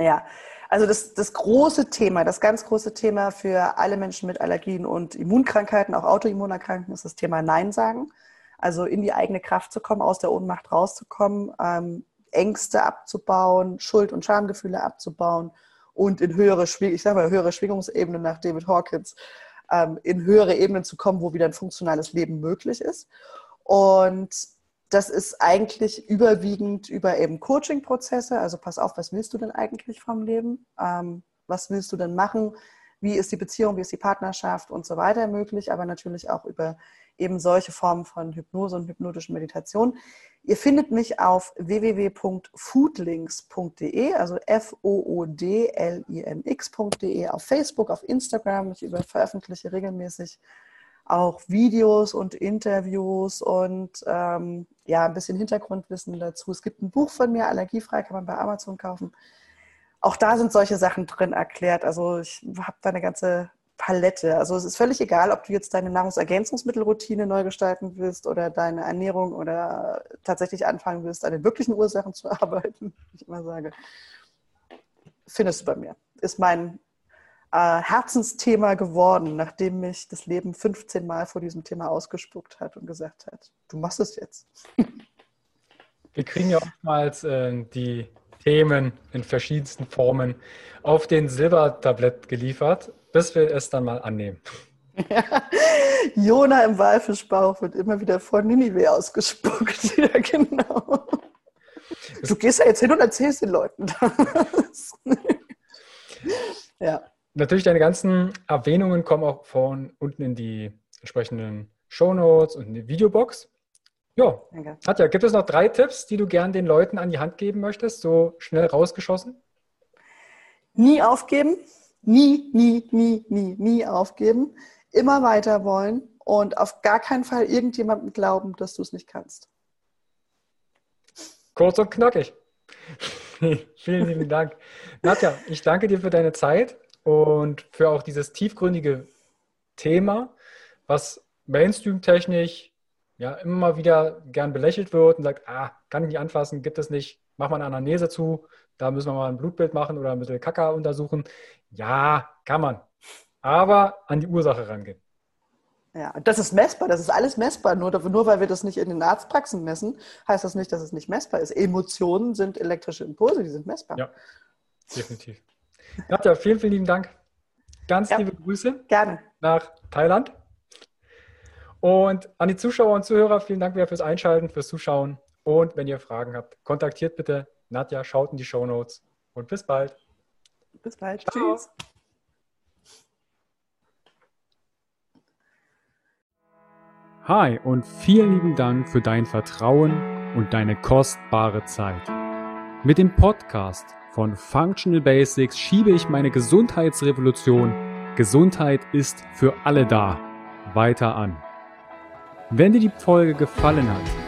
B: Ja, also das, das große Thema, das ganz große Thema für alle Menschen mit Allergien und Immunkrankheiten, auch Autoimmunerkrankungen, ist das Thema Nein sagen. Also in die eigene Kraft zu kommen, aus der Ohnmacht rauszukommen, ähm, Ängste abzubauen, Schuld- und Schamgefühle abzubauen und in höhere, ich sag mal, höhere Schwingungsebenen nach David Hawkins, ähm, in höhere Ebenen zu kommen, wo wieder ein funktionales Leben möglich ist. Und das ist eigentlich überwiegend über eben Coaching-Prozesse. Also pass auf, was willst du denn eigentlich vom Leben? Ähm, was willst du denn machen? Wie ist die Beziehung, wie ist die Partnerschaft und so weiter möglich? Aber natürlich auch über eben solche Formen von Hypnose und hypnotischen Meditation. Ihr findet mich auf www.foodlinks.de, also F-O-O-D-L-I-N-X.de, auf Facebook, auf Instagram. Ich veröffentliche regelmäßig auch Videos und Interviews und ähm, ja, ein bisschen Hintergrundwissen dazu. Es gibt ein Buch von mir, Allergiefrei, kann man bei Amazon kaufen. Auch da sind solche Sachen drin erklärt. Also ich habe da eine ganze Palette. Also es ist völlig egal, ob du jetzt deine Nahrungsergänzungsmittelroutine neu gestalten willst oder deine Ernährung oder tatsächlich anfangen willst, an den wirklichen Ursachen zu arbeiten, wie ich immer sage. Findest du bei mir. Ist mein äh, Herzensthema geworden, nachdem mich das Leben 15 Mal vor diesem Thema ausgespuckt hat und gesagt hat, du machst es jetzt.
A: Wir kriegen ja oftmals äh, die Themen in verschiedensten Formen auf den Silbertablett geliefert, bis wir es dann mal annehmen.
B: Jona im Walfischbauch wird immer wieder vor Ninive ausgespuckt. ja, genau. Du gehst ja jetzt hin und erzählst den Leuten das.
A: ja. Natürlich, deine ganzen Erwähnungen kommen auch von unten in die entsprechenden Show Notes und in die Videobox. Ja, Danke. Katja, gibt es noch drei Tipps, die du gern den Leuten an die Hand geben möchtest, so schnell rausgeschossen?
B: Nie aufgeben, nie, nie, nie, nie, nie aufgeben, immer weiter wollen und auf gar keinen Fall irgendjemandem glauben, dass du es nicht kannst.
A: Kurz und knackig. Vielen lieben Dank. Nadja, ich danke dir für deine Zeit und für auch dieses tiefgründige Thema, was Mainstream-technisch ja immer mal wieder gern belächelt wird und sagt, ah, kann ich nicht anfassen, gibt es nicht, mach mal eine Anamnese zu, da müssen wir mal ein Blutbild machen oder ein bisschen Kaka untersuchen. Ja, kann man. Aber an die Ursache rangehen.
B: Ja, das ist messbar, das ist alles messbar. Nur, nur weil wir das nicht in den Arztpraxen messen, heißt das nicht, dass es nicht messbar ist. Emotionen sind elektrische Impulse, die sind messbar.
A: Ja, definitiv. Nadja, vielen, vielen lieben Dank. Ganz ja, liebe Grüße.
B: Gerne.
A: Nach Thailand. Und an die Zuschauer und Zuhörer, vielen Dank wieder fürs Einschalten, fürs Zuschauen. Und wenn ihr Fragen habt, kontaktiert bitte Nadja, schaut in die Show Notes und bis bald.
B: Bis bald. Ciao. Tschüss.
A: Hi und vielen lieben Dank für dein Vertrauen und deine kostbare Zeit. Mit dem Podcast von Functional Basics schiebe ich meine Gesundheitsrevolution Gesundheit ist für alle da weiter an. Wenn dir die Folge gefallen hat,